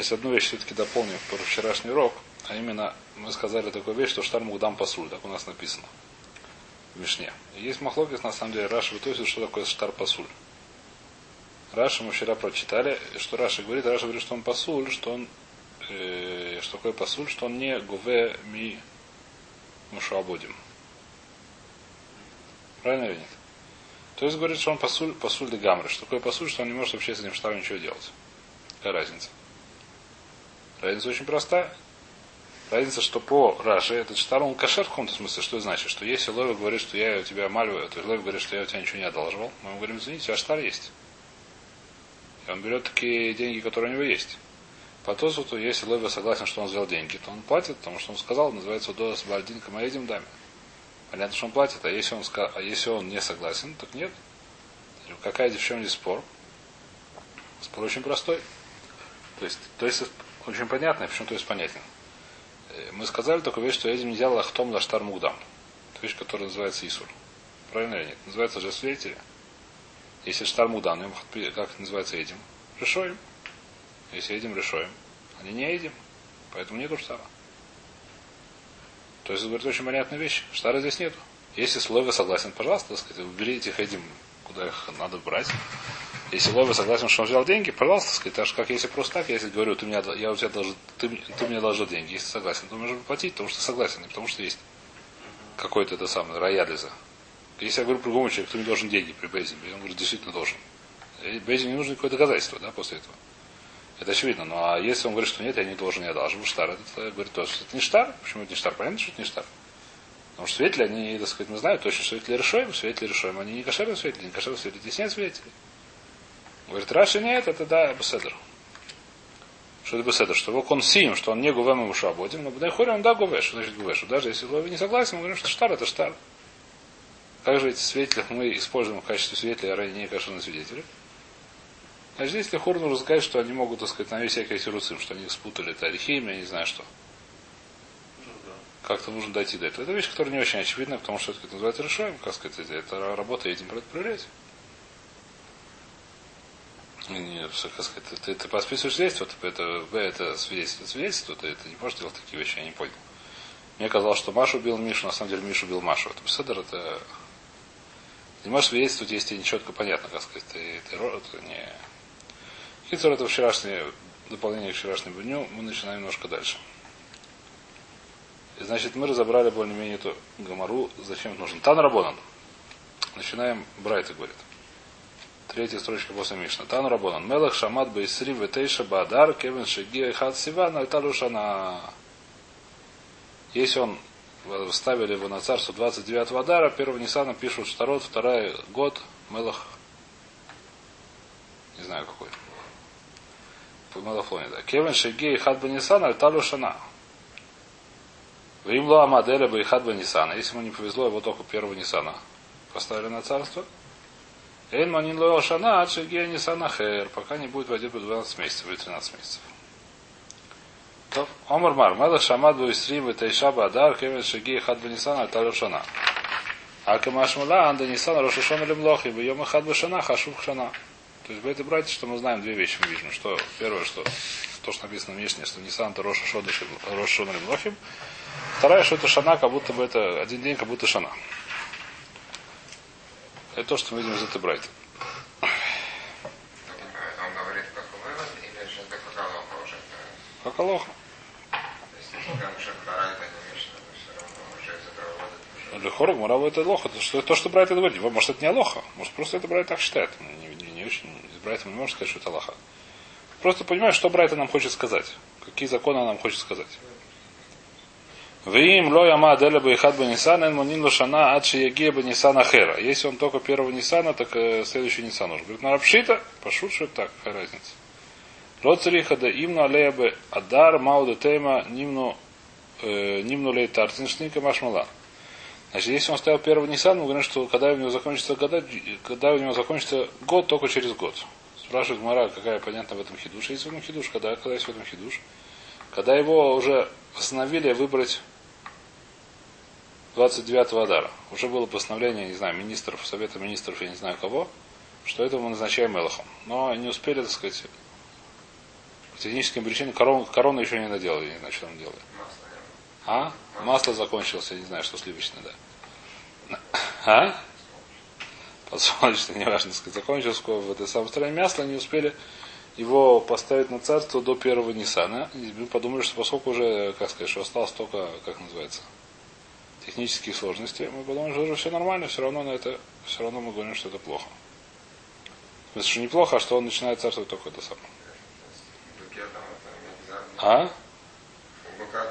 Значит, одну вещь все-таки дополню про вчерашний урок, а именно мы сказали такую вещь, что שטר מוקדם פסול, так у нас написано в Мишне. Есть מחלוקת, на самом деле, Раши ותוספות, что такое שטר פסול. Раши мы вчера прочитали, что Раши говорит, Раши говорит, что он פסול, что он э, что такое פסול, что он не גובה ממשועבדים. Правильно или нет? То есть говорит, что он פסול, פסול לגמרי. Что такое פסול, что он не может вообще с этим שטר ом ничего делать. Какая разница? Разница очень простая. Разница, что по Раше этот штар, он кошер в каком-то смысле. Что это значит? Что если Лови говорит, что я у тебя маливаю, то Лови говорит, что я у тебя ничего не одалживал, мы ему говорим, извините, у тебя штар есть. И он берет такие деньги, которые у него есть. По Тосуту, если Лови согласен, что он взял деньги, то он платит, потому что он сказал, называется Дос Бальдин Камаедим Даме. Понятно, что он платит, а если он, а если он не согласен, так нет. Какая в спор? Спор очень простой. То есть, то есть очень понятно, почему то есть понятен. Э, мы сказали такую вещь, что этим нельзя лахтом лаштар мугдам. Это вещь, которая называется Исур. Правильно или нет? Называется же свидетели. Если штар мугдам, ну, как называется этим? Решоем. Если едем, решоем. Они не едем. Поэтому нету штара. То есть, говорит, очень понятная вещь. Штара здесь нету. Если слово согласен, пожалуйста, так сказать, убери этих этим, куда их надо брать. Если Лови согласен, что он взял деньги, пожалуйста, сказать, так же, как если просто так, если говорю, ты, меня, я у тебя должен, ты, ты мне должен деньги, если согласен, то можешь платить, потому что согласен, не потому что есть какой-то это самый роялиза. Если я говорю другому человеку, ты мне должен деньги при Бейзе, он говорит, действительно должен. Бейзе не нужно никакое доказательство, да, после этого. Это очевидно. Ну а если он говорит, что нет, я не должен, я должен, штар, это говорит, то, что это не штар. Почему это не штар? Понятно, что это не штар. Потому что свидетели, они, так сказать, мы знаем точно, что свидетели решаем, свидетели решаем. Они не кошерные свидетели, не кошерные свидетели. Здесь нет свидетелей. Говорит, Раши нет, это да, Беседер. Что это Беседер? Что его консим, что он не гувем ему шабодим, но Бнайхори он да гуве. Что значит гуве? Что даже если Лови не согласен, мы говорим, что штар это штар. Как же эти свидетели мы используем в качестве свидетелей, а ранее не кошерные свидетели? Значит, здесь Лехур нужно сказать, что они могут, так сказать, навесить всякие сируцим, что они спутали это архим, я не знаю что. Как-то нужно дойти до этого. Это вещь, которая не очень очевидна, потому что это называется решаем, как сказать, это работа этим проверять не, сказать, ты, ты подписываешь свидетельство, это, это свидетельство, свидетельство, ты, ты не можешь делать такие вещи, я не понял. Мне казалось, что Маша убил Мишу, на самом деле Миша убил Машу. Это Беседер, это... Ты не можешь свидетельствовать, если тебе не четко понятно, как сказать, ты, ты, это не... Хитер это вчерашнее, дополнение к вчерашнему дню, мы начинаем немножко дальше. И, значит, мы разобрали более-менее эту гамару, зачем это нужно. Тан Рабонан. Начинаем, Брайта говорит. Третья строчка после Мишна. Тан Рабонан. Мелах Шамат Бейсри Ветейша Баадар Кевин Шигия Хат Сиван Альталушана. Если он ставили его на царство 29 Адара, первого Нисана пишут второй, второй год Мелах не знаю какой. По Мелафлоне, да. Кевин Шигей Хат Банисана Альталушана. Вимло Амаделя Байхат Банисана. Если ему не повезло, его только первого Нисана поставили на царство. Эйн манин ло шана, шегия не санахер, пока не будет войдет по 12 месяцев или 13 месяцев. То, Омар Мар, Мелах Шамад Буисрим, Тайша Бадар, Кевин Шеги, Хад Банисан, Альталю Шана. А Камашмула, Анда Нисан, Рошашон или Млох, ибо Йома Хад Башана, Хашух Шана. То есть, это братья, что мы знаем две вещи, мы видим. Что, первое, что то, что написано в Мишне, что Нисан, это Роша Шон или Млохим. Вторая, что это Шана, как будто бы это один день, как будто Шана. Это то, что мы видим из этой брайта. Как Алоха. Лехору Мурава это лоха. Это что, то, что Брайт это говорит. Может, это не Алоха. Может, просто это Брайт так считает. Не, не, не очень. Брайтом не может сказать, что это Алоха. Просто понимаешь, что Брайт нам хочет сказать. Какие законы нам хочет сказать. Вим ло яма ихат бы Нисан, эн монин лошана ад шияге бы Нисан ахера. Если он только первого Нисана, так э, следующий Нисан нужен. Говорит, на рабшита, пошут, что так, какая разница. Роцериха да имну алея бы адар мауда тейма нимну э, нимну лей тартиншника машмала. Значит, если он ставил первого Нисан, мы говорим, что когда у него закончится года, когда у него закончится год, только через год. Спрашивает Мара, какая понятна в этом хидуш. Есть в этом хидуш, когда, когда есть в этом хидуш. Когда его уже постановили выбрать 29-го Адара. Уже было постановление, не знаю, министров, Совета министров, я не знаю кого, что это мы назначаем Элохом. Но не успели, так сказать, техническим причинам корону, корону еще не наделал, я не знаю, что он делает. А? Масло закончилось, я не знаю, что сливочное, да. А? Подсолнечное, неважно, сказать, закончилось в этой самой стране мясо, не успели его поставить на царство до первого Ниссана. И мы подумали, что поскольку уже, как сказать, что осталось только, как называется, технические сложности, мы подумали, что все нормально, все равно на это, все равно мы говорим, что это плохо. В смысле, что неплохо, а что он начинает царствовать только это самое. А? У быка а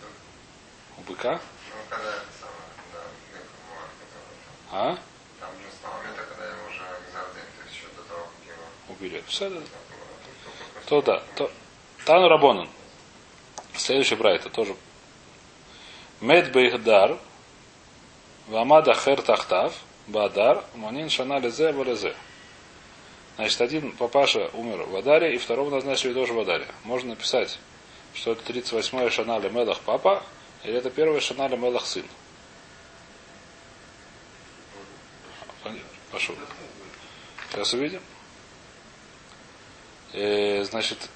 тут, У быка? ну, когда это самое, да, Бек Муар, который там, А? там же с того момента, когда его уже Зарден, то есть еще до того, как его Убили. Все, только после То да. То, Тану Рабонан. Следующий брайта тоже. Мед Бейхдар. Вамада Хер Тахтав. Бадар. Манин Шана Лезе Балезе. Значит, один папаша умер в Адаре, и второго назначили тоже в Адаре. Можно написать, что это 38-я Шана Мелах папа, или это первая Шана Мелах сын. Пошел. Сейчас увидим. Э, значит,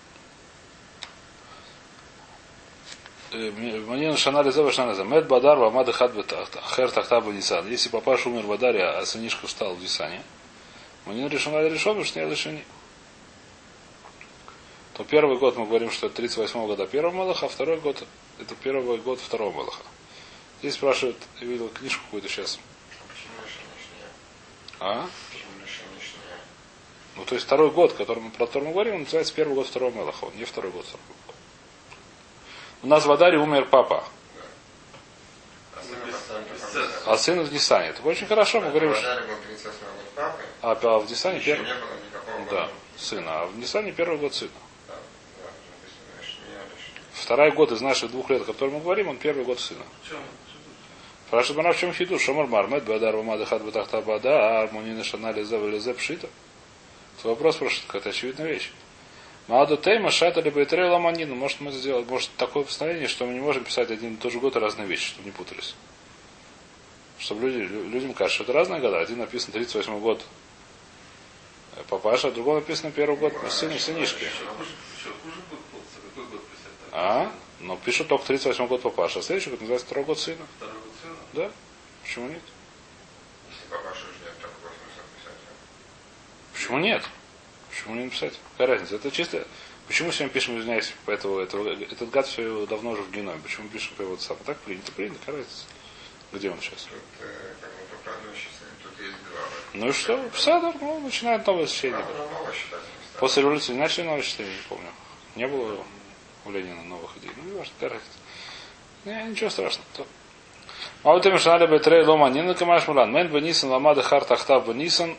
Манин Шана Лизева Шана Лизева. Мед Бадар Вамада Хад Хер Тахта Нисан. Если папаша умер в Адаре, а сынишка встал в Нисане, Манин решена решен, что не решени. То первый год мы говорим, что это 38 года первого Малаха, а второй год это первый год второго Малаха. Здесь спрашивают, я видел книжку какую-то сейчас. А? Ну, то есть второй год, который мы, про который говорим, он называется первый год второго Мелаха. Он не второй год второго года. У нас в Адаре умер папа, А сын а в Нисане. Это очень хорошо, мы говорим, что... Адаре был 38 год папы, А а в Нисане еще первый... Да, сына. А в Нисане первый год сына. Второй год из наших двух лет, о котором мы говорим, он первый год сына. Спрашивает Мара, в чем хиду? Шомар Мармет, Бадар Вамада Хад Батахта Бада, Армунина Шана Лезе Лезе Пшита. Вопрос спрашивает, какая-то очевидная вещь. Мааду Тейма Шата либо Итрей Ламанину. Может мы сделать, может такое постановление, что мы не можем писать один и тот же год и разные вещи, чтобы не путались. Чтобы люди, лю- людям кажется, что это разные года. Один написан 38 год э, папаша, а другой написан первый год сын сынишки. Еще хуже, еще хуже будет получится. Какой год писать? А? Но пишут только 38 год папаша, а следующий год называется второй год сына. Второй год сына? Да? Почему нет? Если папаша смысл писать? Почему нет? Почему не написать? Какая разница? Это чисто... Почему сегодня пишем, извиняюсь, по этого, этого, этот гад все давно уже в геноме. Почему пишем по его сам? Так принято, принято, какая разница? Где он сейчас? Тут, э, бы, тут есть два. Ну и что? Псадор, ну, начинает новое не После революции начали новое чтение, не помню. Не было у Ленина новых идей. Ну, не важно, какая разница. Не, ничего страшного. То- А вот им шанали бетрей лома нина камаш мулан. Мен бенисан ламада хар тахтав бенисан.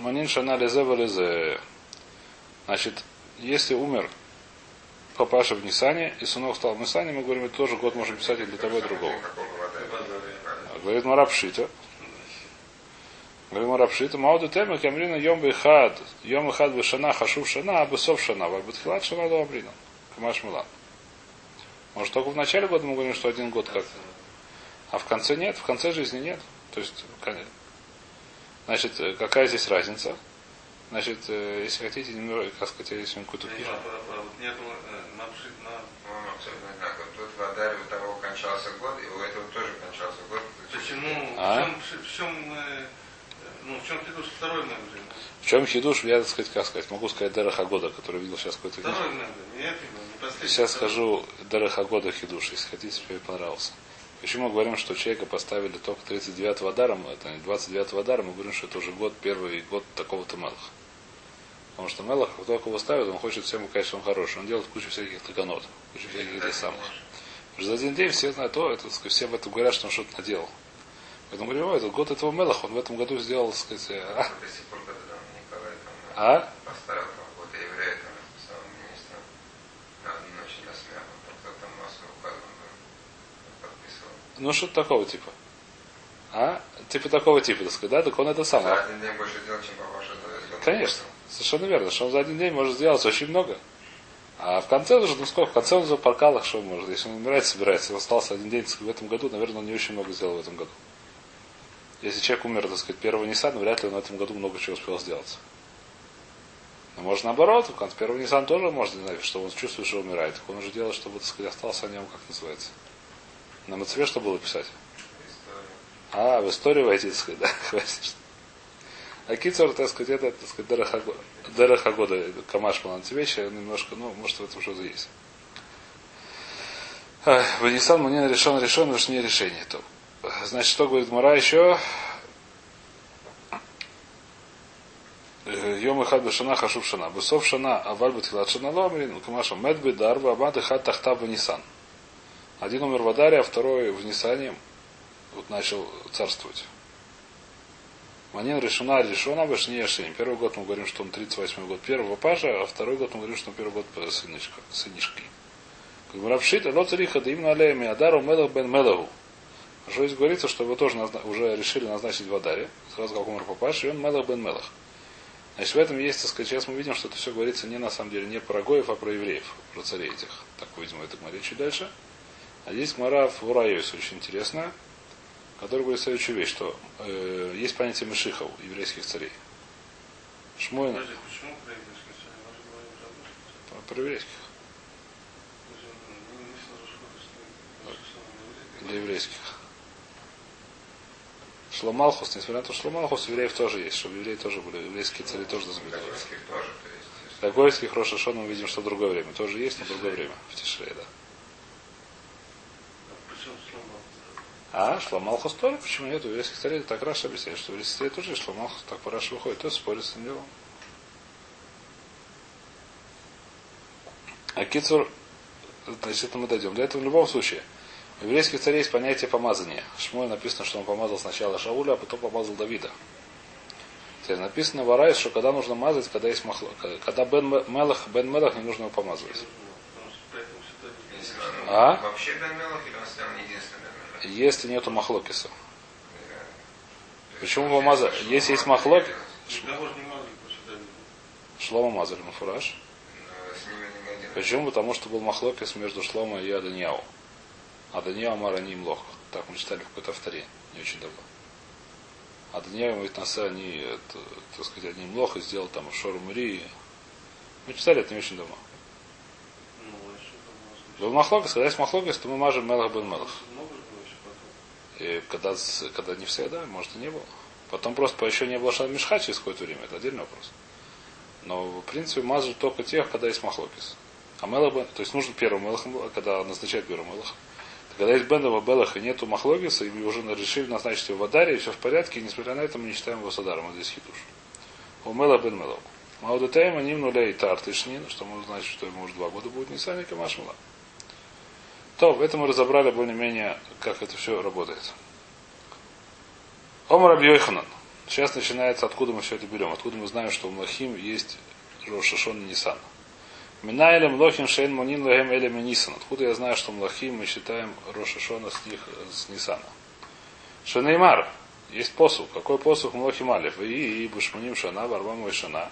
Манин шанали зе. Значит, если умер папаша в Нисане, и сынок стал в Нисане, мы говорим, это тоже год можем писать и для того, и другого. Говорит Марапшита. Говорит Марапшита, Мауду тема камрина йом бихад, йом бихад бешана, хашув шана, а бесов шана, вальбатхилат шана до абрина. Камаш милан. Может, только в начале года мы говорим, что один год как. А в конце нет, в конце жизни нет. То есть, кон- значит, э, какая здесь разница? Значит, э, если хотите, немного, как сказать, если мы какую-то Я не пишем. знаю, про- про- вот Нет, э, нам жить на... Ну, тут в Адаре у того кончался год, и у этого тоже кончался год. Почему? А? В чем, в чем, э, ну, в чем хидуш второй мембри? В чем хидуш, я, так сказать, как сказать, могу сказать Дереха года, который видел сейчас какой-то книжку. Второй мембри, не это, не последний. Сейчас второй. скажу Дереха года хидуш, если хотите, тебе понравился. Почему мы говорим, что человека поставили только 39-го Адара, это не 29-го Адара, мы говорим, что это уже год, первый год такого-то Мелаха. Потому что Мелах, как только его ставят, он хочет всем что он хороший. Он делает кучу всяких таганот, кучу всяких этих самых. Потому что за один день все знают, о, это, сказать, все в этом говорят, что он что-то наделал. Поэтому говорим, о, этот год этого Мелаха, он в этом году сделал, так сказать, а? Там, а? подписывал. Ну, что-то такого типа. А? Типа такого типа, так сказать, да? Так он это сам. За один день больше делал, чем папаша за Конечно, совершенно верно, что он за один день может сделать очень много. А в конце уже, ну сколько, в конце он за паркалах, что может, если он умирает, собирается, он остался один день в этом году, наверное, он не очень много сделал в этом году. Если человек умер, так сказать, первого Ниссана, вряд ли он в этом году много чего успел сделать. Но может наоборот, в конце первого Нисан тоже может, не знаю, что он чувствует, что умирает. Так он уже делает, чтобы, так сказать, остался о нем, как называется. На Мацве что было писать? История. А, в историю войти, так сказать, да, хватит. А Кицур, так сказать, это, так сказать, Дерахагода, Камаш вещи, немножко, ну, может, в этом что-то есть. В Нисан мне решен решен, уж не решение. То. Значит, что говорит Мара еще? Йом и хад бешана хашув шана. Бесов шана аваль бетхилат шана ломрин. Камаша медбы дарва абады хад тахта в Нисан. Один умер в Адаре, а второй в Нисане вот начал царствовать. Манин решена решена башни яшин. Первый год мы говорим, что он 38 год первого пажа, а второй год мы говорим, что он первый год сынишка, сынишки. Рабшит, лоцариха да именно алеями адару мелах бен мелаху. Что здесь говорится, что его тоже назна... уже решили назначить в Адаре, сразу как умер папаш, и он мелах бен мелах. Значит, в этом есть, так сказать, сейчас мы видим, что это все говорится не на самом деле не про Гоев, а про евреев, про царей этих. Так, видимо, это мы чуть дальше. А здесь Мара в Урайос очень интересная, которая говорит следующую вещь, что э, есть понятие Мешиха у еврейских царей. Шмуин... Подожди, почему про еврейских царей? Про царей. Про, про еврейских. Для еврейских. Шломалхус, несмотря на то, что Шломалхус, евреев тоже есть, чтобы евреи тоже были, еврейские цари тоже должны быть. Такойских тоже, то есть. если- Для Гойских Рошашон мы видим, что в другое время. Тоже есть, но в другое время. В Тишре, да. А, Шломалхус тоже? Почему нет? У еврейских царей так Раша объясняет, что у еврейских царей тоже Шломалхус, так по Раше выходит. То спорит с делом. А Кицур, значит, это мы дойдем. До этого в любом случае. У еврейских царей есть понятие помазания. В Шмуе написано, что он помазал сначала Шауля, а потом помазал Давида. Теперь написано в Арайс, что когда нужно мазать, когда есть махло, когда Бен Мелах, Бен Мелах не нужно его помазывать. Он А? вообще Бен Мелах или он стал единственным? Если нету махлокиса. Почему помазать? что Если есть махлок, не. Шлома мазали Мафураж. не. Почему? Потому что был махлокис между Шлома и Аданьяу. Аданьяу Марани им лох. Так мы читали в какой-то авторе. Не очень давно. Аданьяу и Наса, они, это, так сказать, одним лох и сделал там Шору Мари. Мы читали это не очень давно. Ну, а Был махлокис, когда есть махлокис, то мы мажем Мелах бен Мелах. Много же было еще потом. И когда, когда не все, да, может и не было. Потом просто по еще не было шан мешха через какое-то время, это отдельный вопрос. Но в принципе мазают только тех, когда есть махлокис. А мелах, то есть нужно первым мелахом, когда назначают первым мелахом. Когда есть бендова белах и нету махлогиса, и уже решили назначить его в Адаре, и все в порядке, и несмотря на это мы не считаем его садаром, вот здесь хитуш. У Мела бен Мелов. Маудетаем они нуля и тартышнин, что может значить, что ему уже два года будет не сами камашмала. То, в этом мы разобрали более-менее, как это все работает. Омар Абьёйханан. Сейчас начинается, откуда мы все это берем. Откуда мы знаем, что у Млахим есть Рошашон и Нисан. Минайле Млохим Шейн Монин Лахем Эле Нисан. Откуда я знаю, что Млахим мы считаем Рошашона с них с Нисана. Шанеймар. Есть посух. Какой посух Млохим Алиф? И и Бушманим Шана, Барбам и Шана.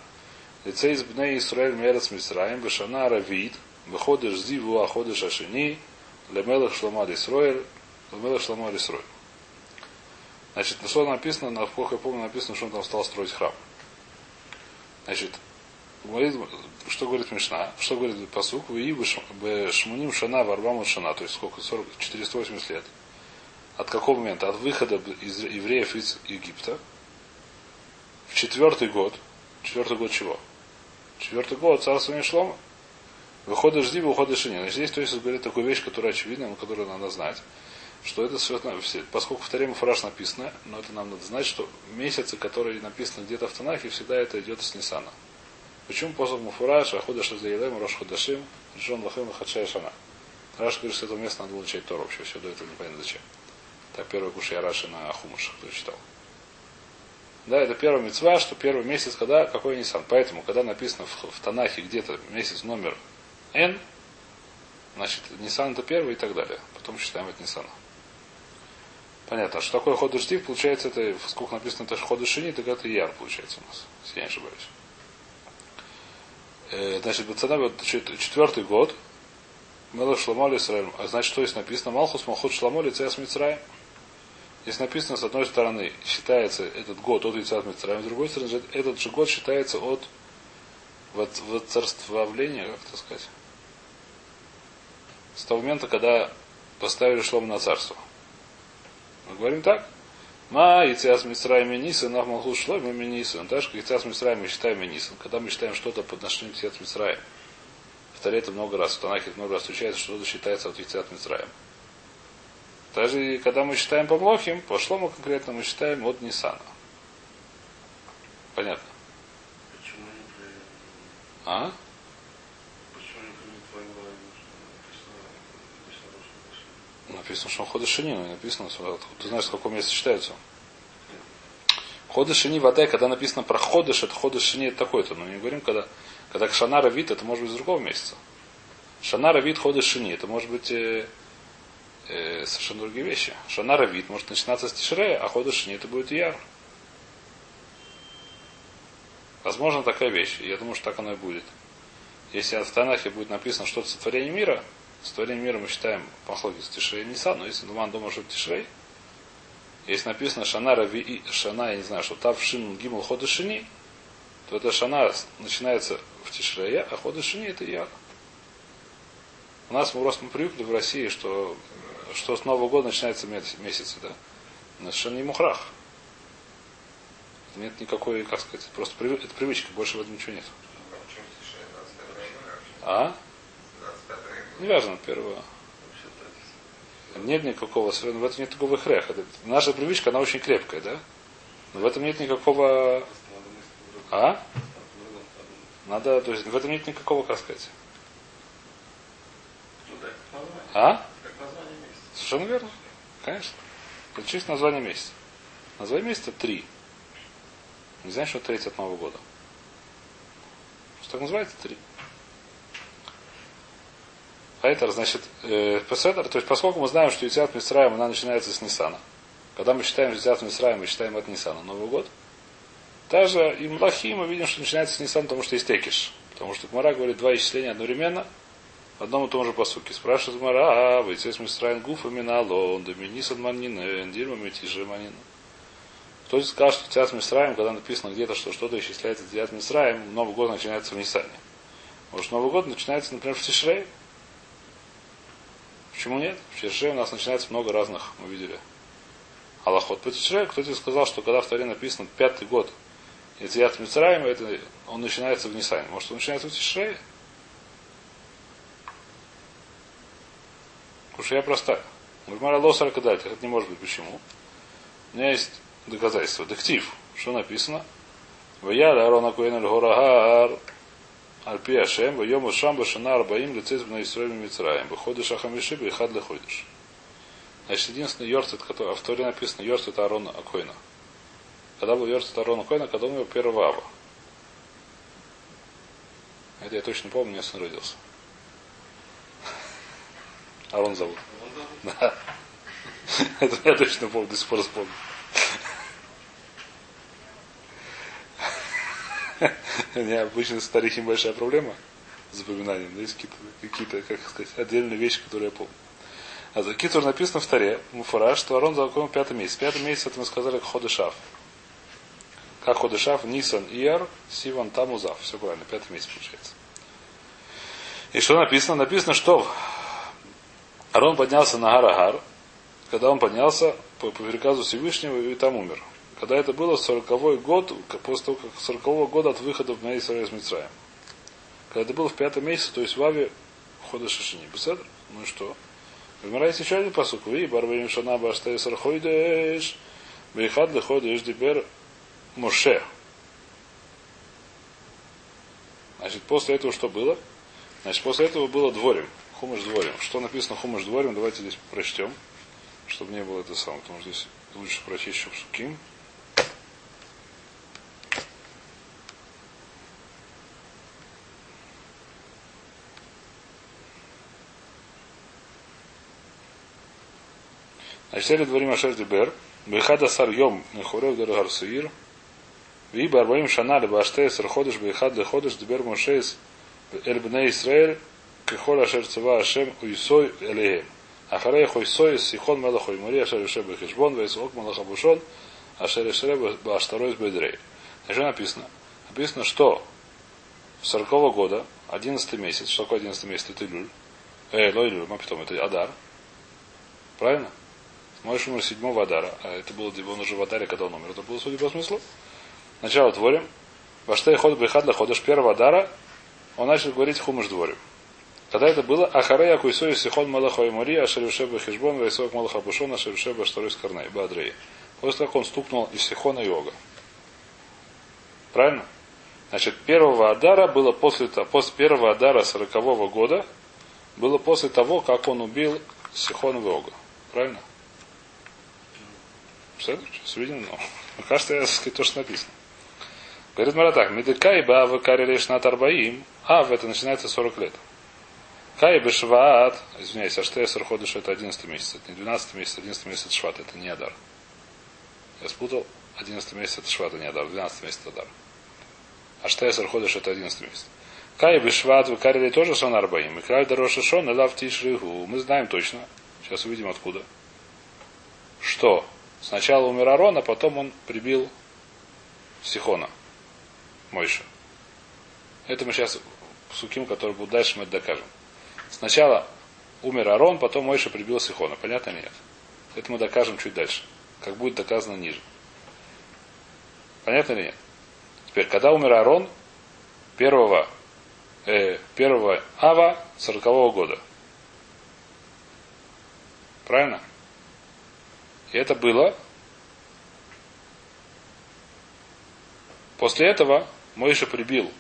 Лицей из Бней Исраэль Мерец Мисраем, Бешана Равид, Выходишь Зиву, Аходишь Ашини, Лемелах Шлома Исроэль, Лемелах Шлома Исроэль. Значит, на что написано, насколько я помню, написано, что он там стал строить храм. Значит, говорит, что говорит Мишна, что говорит посук, вы и шмуним шана варбамут шана, то есть сколько, 40, 480 лет. От какого момента? От выхода из евреев из Египта в четвертый год. Четвертый год чего? Четвертый год царствования Шлома. Выходишь жди, выходишь и не. Значит, здесь то есть говорит такую вещь, которая очевидна, но которую надо знать что это совершенно. Поскольку в Таре фураж написано, но это нам надо знать, что месяцы, которые написаны где-то в Танахе, всегда это идет с Нисана. Почему после Муфураж, Аходаш Азаилем, Рош Ходашим, Джон Лахем Лахачая Шана? Раш говорит, что это место надо было учить Тору вообще, все до этого непонятно зачем. Так первый куш я Раши на Хумуш, кто читал. Да, это первый мецва, что первый месяц, когда какой Нисан. Поэтому, когда написано в, в Танахе где-то месяц номер N, значит, Нисан это первый и так далее. Потом считаем это Нисана. Понятно. А что такое ход штиф? Получается, это, сколько написано, это ходы шини, так это яр получается у нас, если я не ошибаюсь. Э, значит, Бацана, вот четвертый год, Мелах Шламоли Исраиль. А значит, что здесь написано? Малхус Малхут Шламоли Цеас Мицрай. Здесь написано, с одной стороны, считается этот год от Яйца Мицраем, с другой стороны, этот же год считается от царствовление, как это сказать, с того момента, когда поставили Шлома на царство. Мы говорим так. Ма и Циас Мисраем Нисан, Нах Малхус Шлома Нисан. Так же, как Циас Мисраем мы считаем Нисан. Когда мы считаем что-то по отношению к Циас Мисраем. Таре это много раз, в Танахе много раз встречается, что-то считается от Циас Мисраем. Даже когда мы считаем по Млохим, по Шлому конкретно мы считаем от Нисана. Понятно? Почему не. А? Почему не при твоей голове написано написано Рош Написано, что он хода шини, но не написано, ты знаешь, в каком месте считаются. Хода шини вода, когда написано про ходыш, это хода шини это такой-то. Но не говорим, когда, когда шанара вид, это может быть из другого месяца. Шанара вид хода шини, это может быть э, э, совершенно другие вещи. Шанара вид может начинаться с тишрея, а хода шини это будет яр. Возможно, такая вещь. Я думаю, что так оно и будет. Если в Танахе будет написано что-то сотворение мира, сотворение мира мы считаем по с Тишрей Нисан, но если Думан думает, что это Тишрей, если написано Шана Рави и Шана, я не знаю, что Тав Шин Гимл Хода Шини, то это Шана начинается в Тишрея, а Хода Шини это Яр. У нас мы просто мы привыкли в России, что, что с Нового года начинается месяц, да? Но совершенно не мухрах. Нет никакой, как сказать, просто это привычка, больше в этом ничего нет. Почему тише 25 июля вообще? А? 25 июля. Неважно, первого. Нет никакого, в этом нет никакого хреха. Наша привычка, она очень крепкая, да? Но в этом нет никакого... А? Надо, то есть в этом нет никакого, как сказать. А? Совершенно верно. Конечно. Это чисто название месяца. Название месяца три. Не знаешь, что третий от Нового года. Что так называется? Три. Айтер, значит, э, Песетер, то есть поскольку мы знаем, что Ютиат Мисраем, она начинается с Нисана. Когда мы считаем Ютиат Мисраем, мы считаем от Нисана Новый год. Даже и Млахи мы видим, что начинается с Нисана, потому что есть Текиш. Потому что Гмара говорит два исчисления одновременно в одном и том же посуке. Спрашивает Гмара, а, вы с Мисраем Гуф именно Алон, да Нисан Маннин, Дирма Метижи Манин. Кто здесь сказал, что Тиат Мисраем, когда написано где-то, что что-то исчисляется Тиат Мисраем, Новый год начинается в Нисане. Может, Новый год начинается, например, в Тишрей? Почему нет? В Тишрей у нас начинается много разных, мы видели. Аллахот по Тишрею. Кто тебе сказал, что когда в Таре написано пятый год и Тиат Мисраем, это он начинается в Нисане. Может, он начинается в Тишрее? Потому что я простая. Гмара Лосара Кадальт, это не может быть. Почему? У меня есть доказательство. Дектив. Что написано? Ваяр Арона Куэн Горагар Альпи Ашем, Вайому Шамба Шана Арбаим Лицез на Исраиле Мицраем, Выходишь Шахамиши, Бейхад Леходишь. Значит, единственный Йорцет, который в Торе написано, Йорцет Арона Акоина. Когда был Йорцет Арона Акоина, когда у него первого ава. Это я точно помню, меня сын родился. Арон зовут. Да. Это я точно помню, до сих пор вспомню. У меня обычно с старихим большая проблема с запоминанием. Но есть какие-то, какие-то, как сказать, отдельные вещи, которые я помню. А за Китур написано в Таре, Муфара, что Арон закончил пятый месяц. Пятый месяц это мы сказали Ходышав. Как Ходышав, Нисан, Ияр, Сиван, Тамузав. Все правильно, пятый месяц получается. И что написано? Написано, что Арон поднялся на Гарагар, когда он поднялся по, по приказу Всевышнего и там умер. Когда это было 40-й год, после того, как 40 года от выхода в Израиль из Мицраем. Когда это было в пятом месяце, то есть в Аве хода Шишини. Беседр? Ну и что? Вымирается еще один посук. Вы, Барбарим Шана Баштей Сархойдеш, Бейхад Леходеш Дибер Моше. Значит, после этого что было? Значит, после этого было дворем. Хумыш дворем. Что написано хумыш дворем? Давайте здесь прочтем, чтобы не было это самое. Потому что здесь лучше прочесть еще псуким. Значит, Эли Дворим Ашер Дибер, Бехада Сар Йом, Нехурев Дергар Суир, ви Арбаим Шанали, Баштей Сарходыш, Бехад Леходыш, Дибер Мошейс, Эльбне Исраэль, Кехоля Ашер Цева Ашем, Уисой Элеем. Ахарей Хойсой, Сихон Мелахой Мари, Ашер Ишеб Бехешбон, Вейсок Малахабушон, Ашер Ишеб Баштарой Бедрей. Значит, написано. Написано, что в 40 -го года, 11 месяц, что такое 11 месяц, это Илюль, э, Лойлюль, Мапитом, это Адар, правильно? Мой умер 7 Адара. А это было, он уже в Адаре, когда он умер. Это было, судя по смыслу. Начало творим. Ваштей ход бихадла ходыш первого Адара. Он начал говорить хумыш дворим. Когда это было, Ахарея Куйсой Сихон Малаха и Мари, Ашерюшеба Хижбон, Вайсок Малаха Бушон, Ашерюшеба Шторис Карнай, Бадрей. После того, как он стукнул из Сихона Йога. Правильно? Значит, первого Адара было после, после первого Адара сорокового года, было после того, как он убил Сихон Йога. Правильно? Видим, но кажется, я сказать то, что написано. Говорит Маратак, Медекай ба в Карелешнат Арбаим, а в это начинается 40 лет. Кай Бешваат, извиняюсь, а что я Ходыш это 11 месяц, это не 12 месяц, 11 месяц Шват, это не Адар. Я спутал, 11 месяц это Шват, а не Адар, 12 месяц Адар. А что я Ходыш это 11 месяц. Кай Бешваат, в Кареле тоже Сон Арбаим, и Краль Дороша Шон, и Лав Тишригу. Мы знаем точно, сейчас увидим откуда, что сначала умер Арон, а потом он прибил Сихона, Мойша. Это мы сейчас суким, который будет дальше, мы это докажем. Сначала умер Арон, потом Мойша прибил Сихона. Понятно или нет? Это мы докажем чуть дальше. Как будет доказано ниже. Понятно или нет? Теперь, когда умер Арон, первого, э, первого Ава 40 -го года. Правильно? И это было. После этого Мойша прибил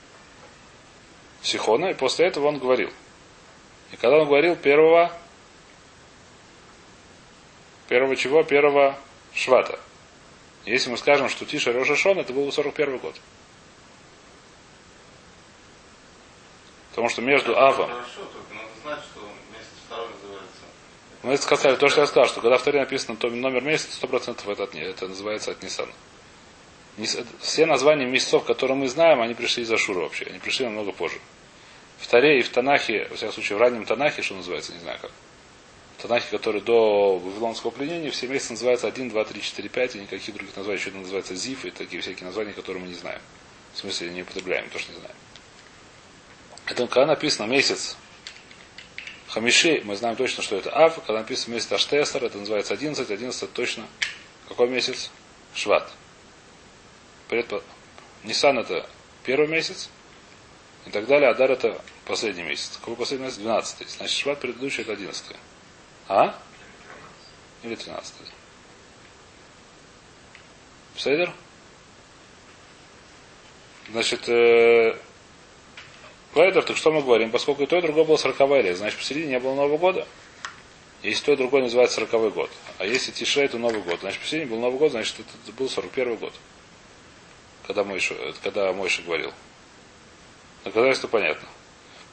Сихона, и после этого он говорил – и когда он говорил первого, первого чего? Первого швата. Если мы скажем, что Тиша Рошашон, это был 41 год. Потому что между Авом... Хорошо, только надо знать, что. Мы сказали то, что я сказал, что когда в Торе написано то номер месяца, сто процентов это, от, это называется от Ниссана. Все названия месяцев, которые мы знаем, они пришли из Ашура вообще. Они пришли намного позже. В Таре и в Танахе, во всяком случае, в раннем Танахе, что называется, не знаю как. В Танахе, который до Вавилонского пленения, все месяцы называются 1, 2, 3, 4, 5, и никаких других названий. Еще называется Зиф, и такие всякие названия, которые мы не знаем. В смысле, не употребляем, то, что не знаем. Это когда написано месяц Хамиши, мы знаем точно, что это Ав. Когда написано месяц Аштесар, это называется 11. 11 точно. Какой месяц? Шват. Предпо... Нисан это первый месяц, и так далее. Адар это последний месяц. Какой последний месяц? 12. Значит, Шват предыдущий это 11. А? Или 13. Сейдер? Значит, э, Вайдер, так что мы говорим? Поскольку и то, и другое было 40 лет, значит, посередине не было Нового года. Если то и другое называется 40 год. А если Тише, это Новый год. Значит, посередине был Новый год, значит, это был 41 год. Когда Мойша, когда Мойша говорил. Доказательство понятно.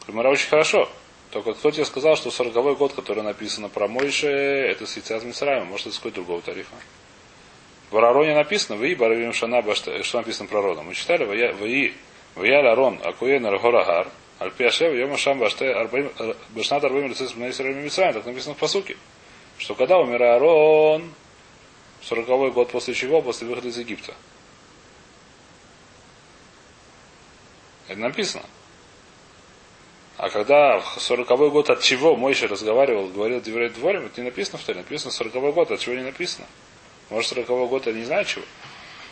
Примера очень хорошо. Только кто тебе сказал, что 40-й год, который написано про Мойше, это с Мисраем, может, это с какой другого тарифа. В Ароне написано, вы Баравим Шана что написано про Арона. Мы читали, вы Ваял Арон, Акуен Аргорагар, Альпиашев, Йома Шам Баште, Башнат Арбим Лицес Мисраем Мисраем, так написано в посуке. Что когда умер Арон, 40 год после чего? После выхода из Египта. Это написано. А когда в 40 год от чего Мойша разговаривал, говорил Деврей Дворим, это не написано в Торе, написано 40 год, от чего не написано. Может 40 год, я не знаю чего.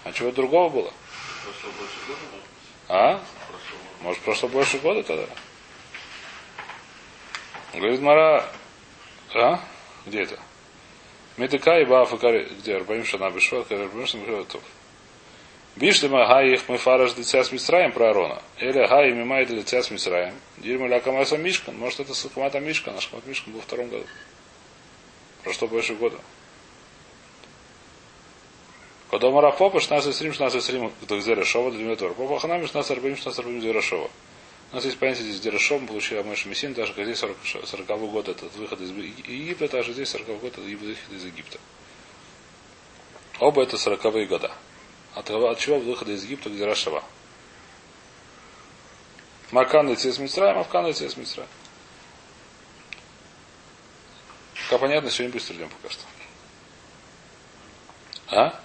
А чего другого было? А? Может прошло больше года тогда? Говорит Мара, а? Где это? Медика и Бафа где Арбаим Шана Бешва, Арбаим Шана Бешва, Бишлема гай их мы фараш с Мисраем про Арона. Или гай мимай с Мисраем. Дирма ля камаса Мишкан. Может это с Мишкан. Наш Хамат Мишкан был в втором году. Прошло больше года. Когда Мара Попа, 16 срим, 16 срим, кто где Решова, для меня Попа Ханами, 16 арбим, 16 арбим, где Решова. У нас есть понятие здесь Дерешов, мы получили Амэша Мессин, даже когда здесь 40, 40 год этот выход из Египта, даже здесь 40 год это выход из Египта. Оба это 40 года. От, от чего выхода из Египта, где Рашава? Макан и Цес Мисраем, Авкан и Цес Мисраем. Как понятно, сегодня быстро идем пока что. А?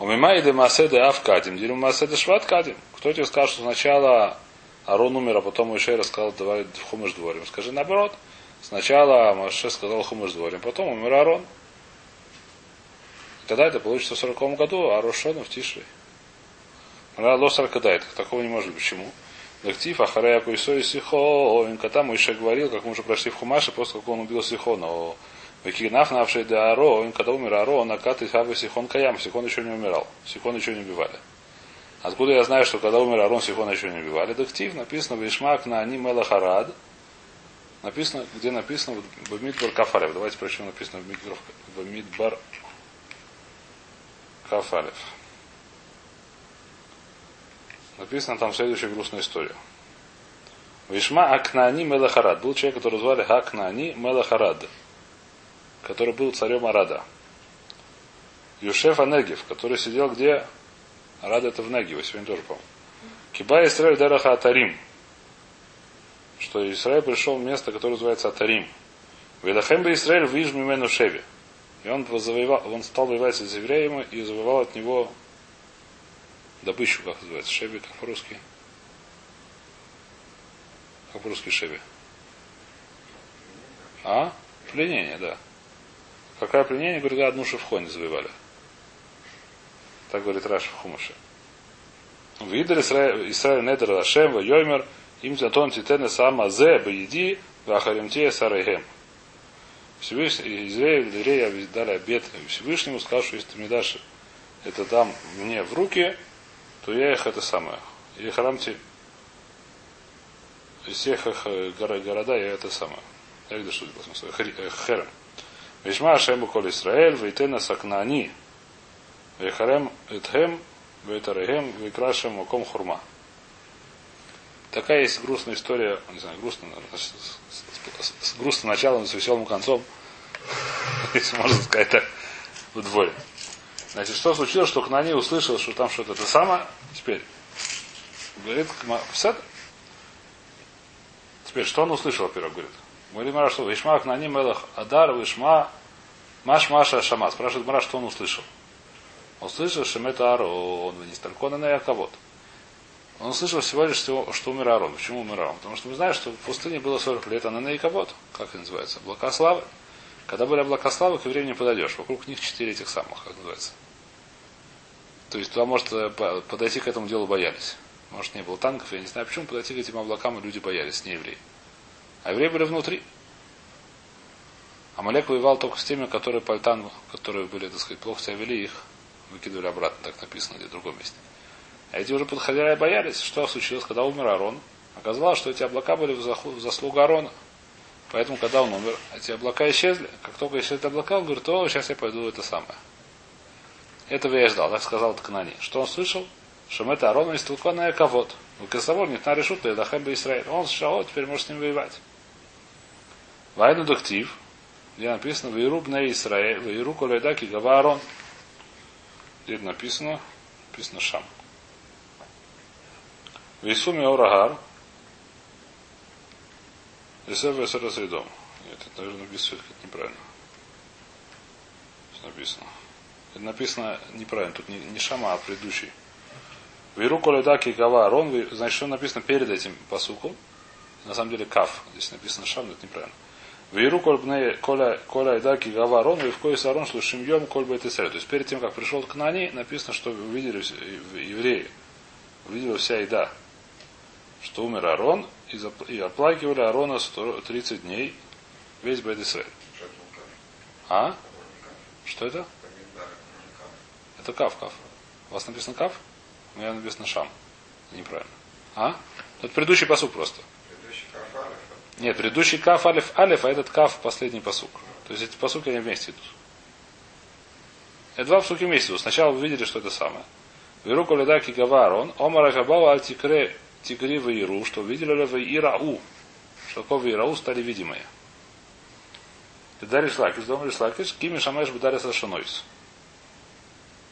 У Мимай де Маседе Авкадим, Диру Маседе Шваткадим. Кто тебе сказал, что сначала Арон умер, а потом Моше рассказал, давай в Хумыш дворим. Скажи наоборот. Сначала Моше сказал Хумыш дворим, потом умер Арон. Тогда это получится в 40 году, а Рошону в Тишре. Лосар Кадайт. Такого не может быть. Почему? Дактив, Ахарея Куйсо и Сихо, Инката Моше говорил, как мы уже прошли в Хумаше, после как он убил Сихона. Векигнаф навший де Аро, когда умер Аро, накат и хаба Сихон Каям. Сихон еще не умирал. Сихон еще не убивали. Откуда я знаю, что когда умер Арон, Сихона еще не убивали? Дактив написано Вишмак на Ани Мелахарад. Написано, где написано в Мидбар Кафарев. Давайте прочтем написано в Мидбар Кафарев. Написано там следующая грустная история. Вишма Акнани Мелахарад. Был человек, который звали Акнани Мелахарад который был царем Арада. Юшеф Анегев, который сидел где? Арада это в Негеве, сегодня тоже помню. Киба Исраиль Дераха Атарим. Что Израиль пришел в место, которое называется Атарим. Ведахем бы Израиль виж мимену Шеви. И он, завоевал, он стал воевать с евреем и завоевал от него добычу, как называется, Шеви, как по-русски. Как по-русски Шеви. А? Пленение, да. Какое пленение? Говорит, одну шифхоне завоевали. Так говорит Раш в Хумаше. Видер Исраиль Недер Лашем, Йоймер, им тон титене сама зе бееди, вахаримте сарайхем. Всевышний, Израиль, евреи дали обед Всевышнему, сказал, что если ты мне дашь это дам мне в руки, то я их это самое. И харамти из всех их э, города я это самое. Я где что Херем. Вишма Ашему Кол Исраэль, Вейтена Сакнани, Вехарем Этхем, Вейтарехем, Векрашем Маком Хурма. Такая есть грустная история, не знаю, грустная, с, с, с грустным началом, с веселым концом, если можно сказать так, в дворе. Значит, что случилось, что Кнани услышал, что там что-то это самое, теперь, говорит, теперь, что он услышал, во-первых, говорит, Говорит Мара, что Вишма Кнани Мелах Адар, Вишма Маш Маша Шама. Спрашивает Мара, что он услышал. Он услышал Шемета Арон, не Талькона на Яковод. Он услышал всего лишь, что, что умер Арон. Почему умер Арон? Потому что мы знаем, что в пустыне было 40 лет, а на Яковод. Как это называется? Облака славы. Когда были облака славы, к евреям не подойдешь. Вокруг них четыре этих самых, как называется. То есть туда, может, э, подойти к этому делу боялись. Может, не было танков, я не знаю, почему подойти к этим облакам люди боялись, не евреи. А евреи были внутри. Амалек воевал только с теми, которые пальтан, которые были, так сказать, плохо себя вели, их выкидывали обратно, так написано где в другом месте. А эти уже подходили и боялись, что случилось, когда умер Арон. Оказалось, что эти облака были в заслугу Арона. Поэтому, когда он умер, эти облака исчезли. Как только исчезли облака, он говорит, о, сейчас я пойду это самое. Этого я ждал, так сказал Тканани. Что он слышал? Что это Арон из Толкона Кавод. У Кесавор не на решут, и Дахем Израиль. Он сказал, теперь может с ним воевать. Вайну Дактив, где написано Вейруб на Исраэль, Вейру Колайдаки Гаварон. Здесь написано, написано Шам. Вейсуми Орагар, Исев Весера Средом. Нет, это, наверное, без это неправильно. Что написано? Это написано неправильно, тут не, не Шама, а предыдущий. Вейру Колайдаки Гаварон, значит, что написано перед этим посуком. На самом деле Каф. Здесь написано Шам, но это неправильно. Вейру коля идаки гаварон, и в кое сарон слушим йом коль бы То есть перед тем, как пришел к Нани, написано, что увидели евреи, увидели вся еда, что умер Арон, и оплакивали Арона 30 дней, весь Бет Исраэль. А? Что это? Это кав, кав. У вас написано кав? У меня написано шам. Неправильно. А? Это предыдущий посуд просто. Нет, предыдущий каф алиф алиф, а этот каф последний посук. То есть эти посуки они вместе идут. Это два посуки вместе идут. Сначала вы видели, что это самое. Веру коледаки гаварон, омара габава аль тикре тигри ваиру, что видели ли вы ирау, что такое ваирау стали видимые. И Дариш Лакиш, дом Риш Лакиш, кими шамеш бдарис ашанойс.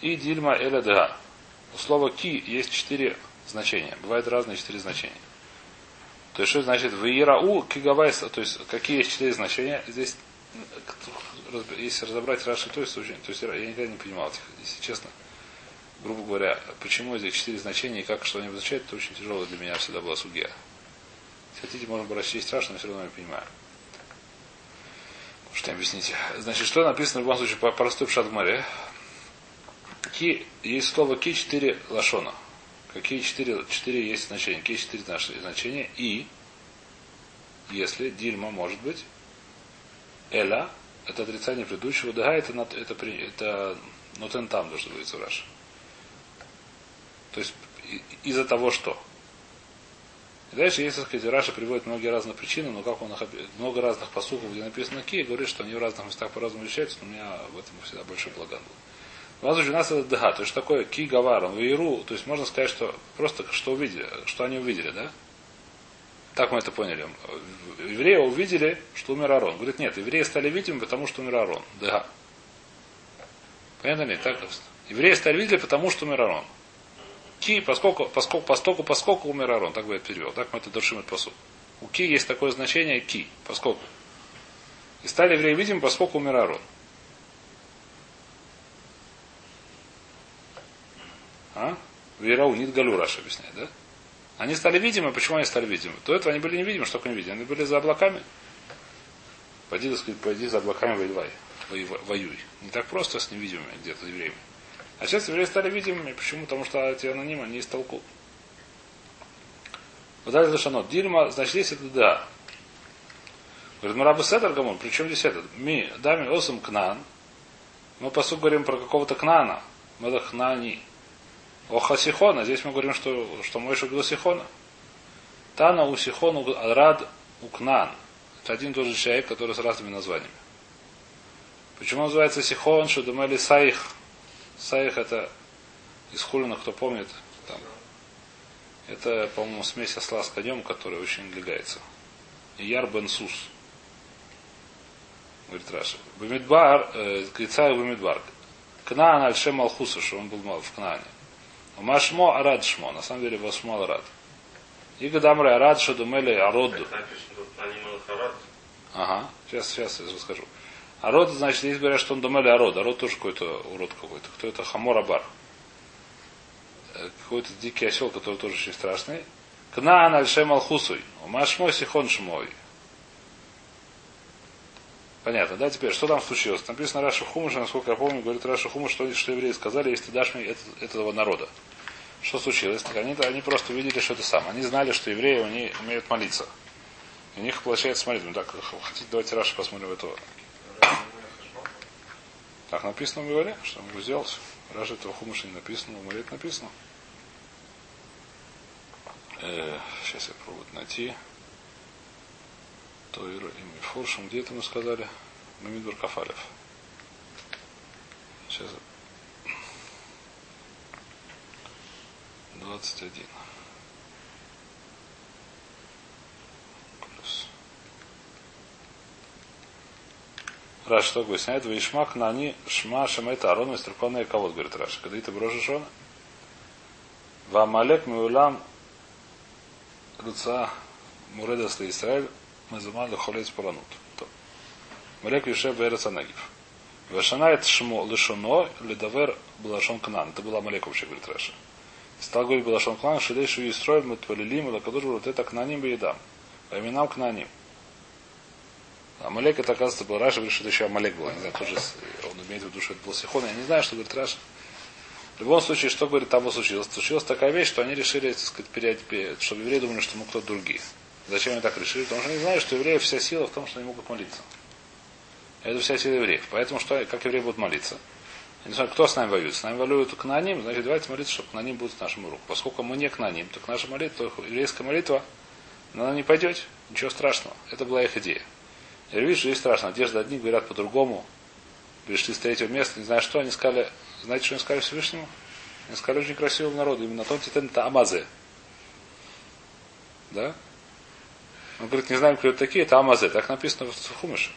И дильма эля дега. У ки есть четыре значения. Бывают разные четыре значения. То есть, что значит в Ирау кигавайса, то есть, какие есть четыре значения? Здесь, если разобрать Раши, то есть, то есть, я никогда не понимал этих, если честно. грубо говоря, почему эти четыре значения и как что они обозначают, это очень тяжело для меня всегда была судья. Если хотите, можно расчесть страшно, но все равно я понимаю. Что объясните? Значит, что написано в любом случае по простой пшатгмаре? Ки, есть слово ки четыре лашона. Какие четыре, четыре есть значения? Какие четыре значения? И, если, дильма может быть, эля, это отрицание предыдущего, да, это, это, это, это нотен там должен быть в Раши. То есть из-за того, что. И дальше, если сказать, Раша приводит многие разные причины, но как он их, много разных посухов, где написано ки, говорит, что они в разных местах по-разному отличаются, но у меня в этом всегда больше благан был. У нас у нас это дага, то есть такое ки гаваром, вейру, то есть можно сказать, что просто что увидели, что они увидели, да? Так мы это поняли. Евреи увидели, что умер Арон. Говорит, нет, евреи стали видимыми, потому что умер Арон. Да. Понятно ли? Так, евреи стали видели, потому что умер Арон. Ки, поскольку, поскольку, поскольку, поскольку умер Арон, так бы я перевел. Так мы это душим это посуд. У ки есть такое значение ки, поскольку. И стали евреи видимы, поскольку умер Арон. А? Верау, нит галю Раша объясняет, да? Они стали видимы, почему они стали видимы? До этого они были невидимы, что такое невидимы? Они были за облаками. Пойди, так сказать, пойди за облаками воевай. Воюй. Не так просто с невидимыми где-то евреями. А сейчас евреи стали видимыми. Почему? Потому что эти анонимы, они из толку. Вот дальше Лашанот. Дильма, значит, здесь это да. Говорит, Мурабы Седер Гамон, причем здесь этот? Ми, дами осам кнан. Мы по сути говорим про какого-то кнана. Мадахнани. Оха Сихона. Здесь мы говорим, что, что Мойша убил Сихона. Тана у Сихона Рад Укнан. Это один и тот же человек, который с разными названиями. Почему называется Сихон, что думали Саих? Саих это из Хулина, кто помнит, там. Это, по-моему, смесь осла с конем, который очень легается. Яр бен Сус. Говорит Раша. Бамидбар, э, Крицай Бамидбар. Кнаан Альшем Алхуса, что он был в Кнаане. Машмо Арад Шмо, на самом деле Восмо Арад. И Гадамры Арад Шадумели Ароду. Ага, сейчас, сейчас я расскажу. Арод, значит, здесь говорят, что он думали Арод. Арод тоже какой-то урод какой-то. Кто это? Хамор Абар. Какой-то дикий осел, который тоже очень страшный. Кнаан Альшем Алхусуй. Машмо Сихон Шмой. Понятно, да? Теперь, что там случилось? Написано Раша Хумыша, насколько я помню, говорит Раша Хумыш, что, что евреи сказали, если ты дашь мне это, этого народа. Что случилось? Так они, они просто увидели, что это сам. Они знали, что евреи они умеют молиться. И у них получается молитва. Так, хотите, давайте Раша посмотрим этого. Так написано в Говоре, что он сделать. Раша этого Хумыша не написано, в Марет написано. Э, сейчас я пробую найти. Тойр и Форшем. Где это мы сказали? Мамидбар Кафалев. Сейчас. 21. Плюс. Раш что объясняет? Вишмак на они шма шамайта арон иструконная кого говорит Раш. Когда ты брожишь он? Вамалек миулам Руца Муредас Израиль Мазуман Лехолец Паранут. Малек Юшев Берец Анагив. Вашанает шмо лишоно ледавер Балашон Кнан. Это была Малек вообще, говорит Раша. Стал говорить Балашон Кнан, Шилейшу и строим, мы твалилим, Лакадуш, вот это Кнаним Беедам. По именам Кнаним. А Малек это, оказывается, был Раша, говорит, что это еще Амалек был. Не знаю, тоже он имеет в виду, что это был Сихон. Я не знаю, что говорит Раша. В любом случае, что говорит, там случилось? Случилась такая вещь, что они решили, так сказать, переять, чтобы евреи думали, что мы кто-то другие. Зачем они так решили? Потому что они знают, что евреев вся сила в том, что они могут молиться. Это вся сила евреев. Поэтому что, как евреи будут молиться? Я не знаю, кто с нами воюет. С нами воюют к ним, значит, давайте молиться, чтобы к ним будет с нашим рук. Поскольку мы не к ним, то к нашей молитве, то еврейская молитва, она не пойдет. Ничего страшного. Это была их идея. Я вижу, что есть страшно. Одежда одни говорят по-другому. Пришли с третьего места, не знаю что, они сказали, знаете, что они сказали Всевышнему? Они сказали очень красивому народу, именно тот титан это Амазе. Да? Он говорит, не знаем, кто это такие, это Амазе. Так написано в Хумыше.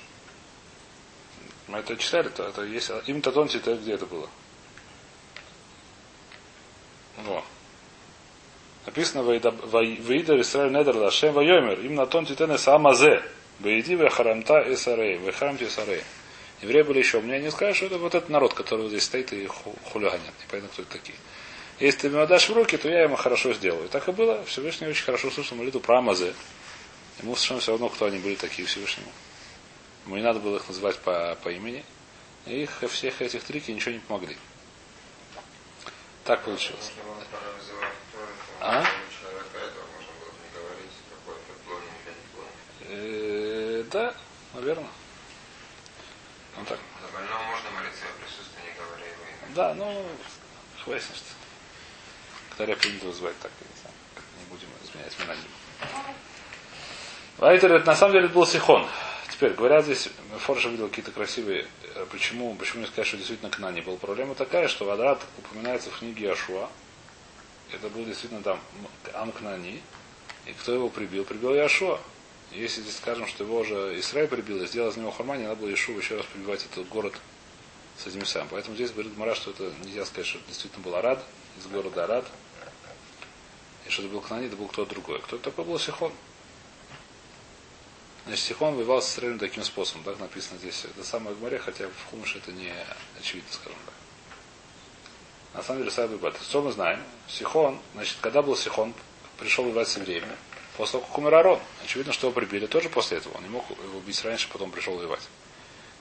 Мы это читали, то это есть. Им Татонти, это где это было? Во. Написано Ваидар Исраиль Недер Лашем Вайомер. Им на тон титенес Амазе. Бейди Вехарамта Эсарей. Вехарамти Эсарей. Евреи были еще умнее, не скажешь, что это вот этот народ, который здесь стоит и ху- хулиганят. Непонятно, кто это такие. Если ты мне отдашь в руки, то я ему хорошо сделаю. Так и было. Всевышний очень хорошо услышал молитву про Амазы. Ему совершенно все равно, кто они были такие Всевышнему. Ему не надо было их называть по, по имени. И их всех этих трики ничего не помогли. Так получилось. А? Э, да, наверное. Ну так. За больного можно молиться о присутствии, не говоря его имя. Да, ну, хвастно, что. Когда принято вызывать так, я не знаю, не будем изменять монадим. Вайтер, это на самом деле это был Сихон. Теперь, говорят здесь, Форша видел какие-то красивые, э, почему, почему не сказать, что действительно Кнани был. Проблема такая, что Вадрат упоминается в книге Ашуа. Это был действительно там Ам Кнани. И кто его прибил? Прибил Яшуа. Если здесь скажем, что его уже Израиль прибил и сделал из него Хармани, надо было Ишу еще раз прибивать этот город с этими самыми. Поэтому здесь говорит Мара, что это нельзя сказать, что это действительно был Арад, из города Арад. И что это был Кнани, это был кто-то другой. Кто такой был Сихон? Значит, Сихон воевал с Израилем таким способом, так написано здесь. Это самое в море, хотя в Хумыше это не очевидно, скажем так. На самом деле, Сайбы Бат. Что мы знаем? Сихон, значит, когда был Сихон, пришел воевать с евреями, после того, как умер Арон. Очевидно, что его прибили тоже после этого. Он не мог его убить раньше, потом пришел воевать.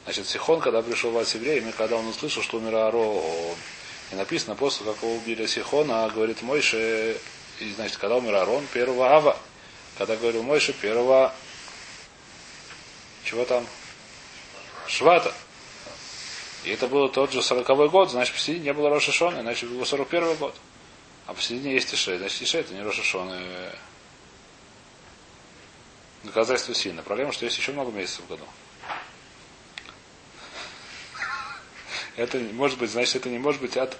Значит, Сихон, когда пришел воевать с евреями, когда он услышал, что умер Арон, и написано, после как его убили Сихона, говорит Мойше, и, значит, когда умер Арон, первого Ава, когда говорил Мойше, первого чего там? Швата. И это было тот же сороковой год, значит, посередине не было Рошашона, иначе был сорок первый год. А посередине есть Тишей, значит, Тишей это не Рошашон. Доказательство сильно. Проблема, что есть еще много месяцев в году. Это не может быть, значит, это не может быть от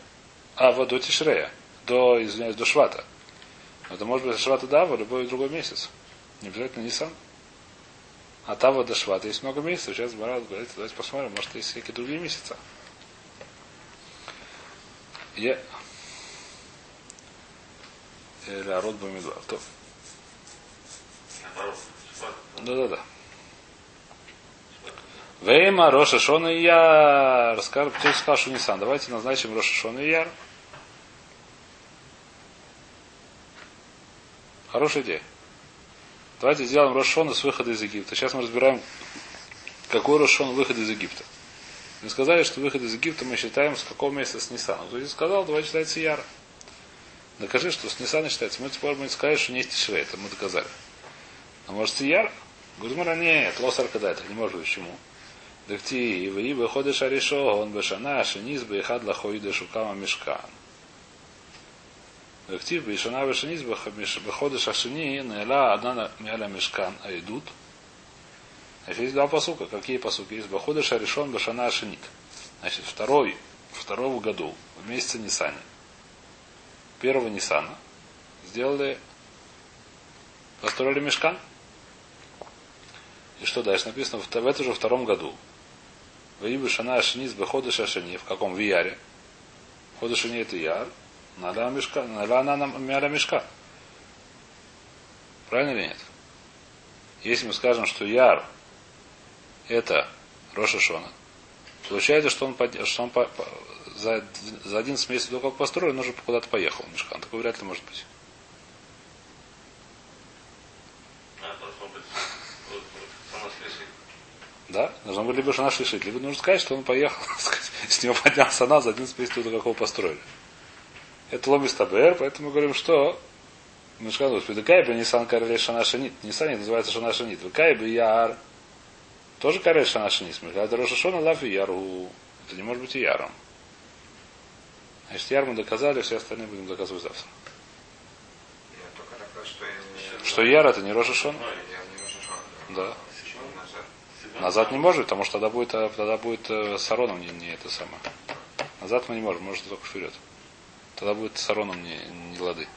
Ава до Тишрея, до, извиняюсь, до Швата. Это может быть от Швата до Ава любой другой месяц. Не обязательно Нисан. От Ава до Швата есть много месяцев. Сейчас Барат говорит, давайте посмотрим, может, есть всякие другие месяца. Я... Род Бамидвар. То. Да-да-да. Вейма, Роша Шона и Яр. Расскажем, кто сказал, что Нисан. Давайте назначим Роша Шона и Яр. Хорошая идея. Давайте сделаем Рошона с выхода из Египта. Сейчас мы разбираем, какой Рошон выход из Египта. Мы сказали, что выход из Египта мы считаем с какого месяца с Нисана. Кто здесь сказал, давай считается Яра. Докажи, что с Нисана считается. Мы теперь будем сказать, что не есть Тишрей. Это мы доказали. А может с Яр? Гудмара нет, лос аркадайт. Не может быть. Почему? Дакти, и вы выходишь Аришо, он бешана, шиниз бы ихад лахоида шукама мешкан. Актив Бишана Вешаниз выходишь Ашини, Наэла одна Мяля Мешкан Айдут. Значит, есть два посука. Какие посуки есть? Баходыш решен Башана Ашинит. Значит, второй, второго году, в месяце Нисане, первого Нисана, сделали, построили мешкан. И что дальше написано? В, в этом же втором году. Ваибы Шана Ашинис Баходыш Ашини. В каком? В Яре. Ходыш это Яр. Надо мешка, надо она мяля мешка. Правильно или нет? Если мы скажем, что Яр это Роша Шона, получается, что он, под, что он по, по, за, за 11 месяцев до как построен, он уже куда-то поехал Мешкан. Такое вряд ли может быть. Да? Должно быть либо Шана Шлишит, либо нужно сказать, что он поехал, с него поднялся она за 11 месяцев до какого построили. Это ломис табер, поэтому мы говорим, что Мешкан Господи, Кайба Нисан Карель Шана Шанит. Нисан называется Шана Шанит. Кайба Яр. Тоже Шана Шанит. Это Роша Шона Лафи Яру. Это не может быть и Яром. Значит, Яр мы доказали, все остальные будем доказывать завтра. Что. Что Яр это не Рошашон. Да. Почему назад? Не может, потому что тогда будет, тогда будет э, с Ароном не, не это самое. Назад мы не можем, может только вперед. Тогда будет с Ароном не, не лады.